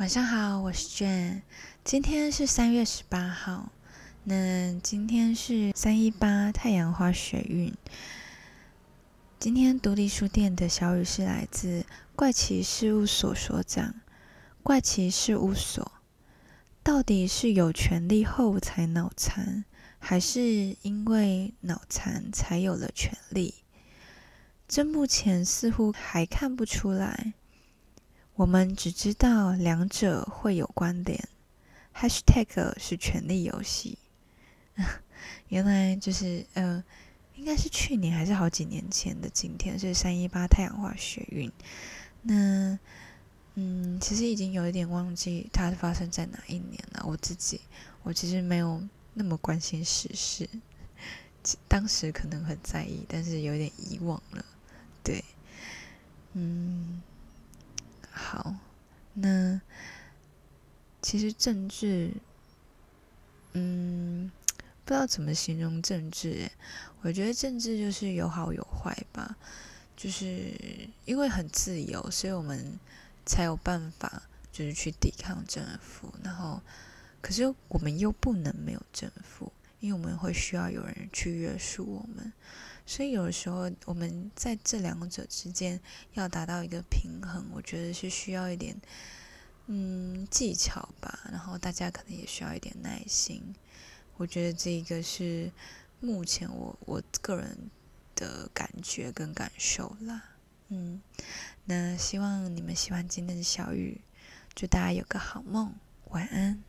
晚上好，我是卷。今天是三月十八号，那今天是三一八太阳花学运。今天独立书店的小雨是来自怪奇事务所所长。怪奇事务所到底是有权利后才脑残，还是因为脑残才有了权利？这目前似乎还看不出来。我们只知道两者会有关联。#hashtag 是权力游戏，原来就是呃，应该是去年还是好几年前的今天是三一八太阳花学运。那嗯，其实已经有一点忘记它发生在哪一年了。我自己我其实没有那么关心时事，当时可能很在意，但是有点遗忘了。对，嗯。那其实政治，嗯，不知道怎么形容政治。我觉得政治就是有好有坏吧，就是因为很自由，所以我们才有办法就是去抵抗政府。然后，可是我们又不能没有政府，因为我们会需要有人去约束我们。所以有的时候，我们在这两者之间要达到一个平衡，我觉得是需要一点嗯技巧吧。然后大家可能也需要一点耐心。我觉得这个是目前我我个人的感觉跟感受啦。嗯，那希望你们喜欢今天的小雨，祝大家有个好梦，晚安。